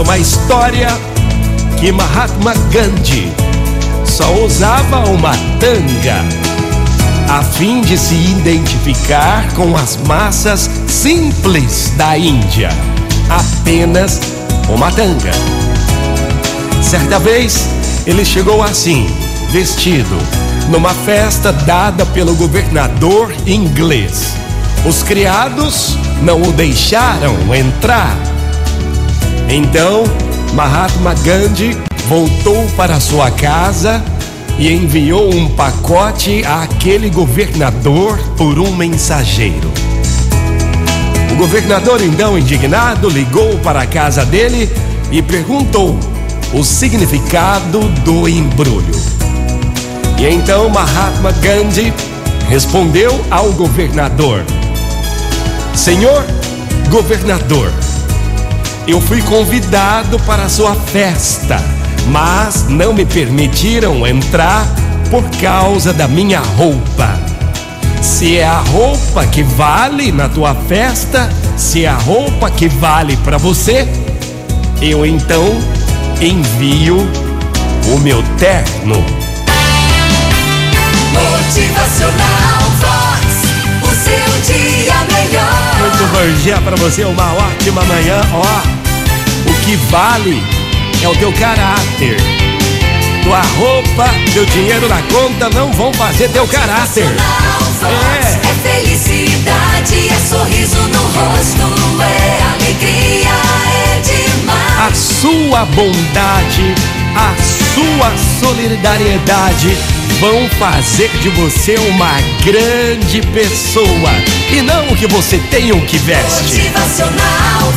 conta uma história que Mahatma Gandhi só usava uma tanga a fim de se identificar com as massas simples da Índia. Apenas uma tanga. Certa vez, ele chegou assim, vestido, numa festa dada pelo governador inglês. Os criados não o deixaram entrar. Então, Mahatma Gandhi voltou para sua casa e enviou um pacote àquele governador por um mensageiro. O governador, então indignado, ligou para a casa dele e perguntou o significado do embrulho. E então Mahatma Gandhi respondeu ao governador: Senhor governador, eu fui convidado para a sua festa, mas não me permitiram entrar por causa da minha roupa. Se é a roupa que vale na tua festa, se é a roupa que vale para você, eu então envio o meu terno. Motivacional Vox, o seu dia melhor. Muito bom dia para você, uma ótima manhã. Ó, que vale é o teu caráter. Tua roupa, teu dinheiro na conta não vão fazer teu caráter. É. é felicidade, é sorriso no rosto, é alegria, é demais. A sua bondade, a sua solidariedade vão fazer de você uma grande pessoa e não o que você tem ou o que veste. Motivacional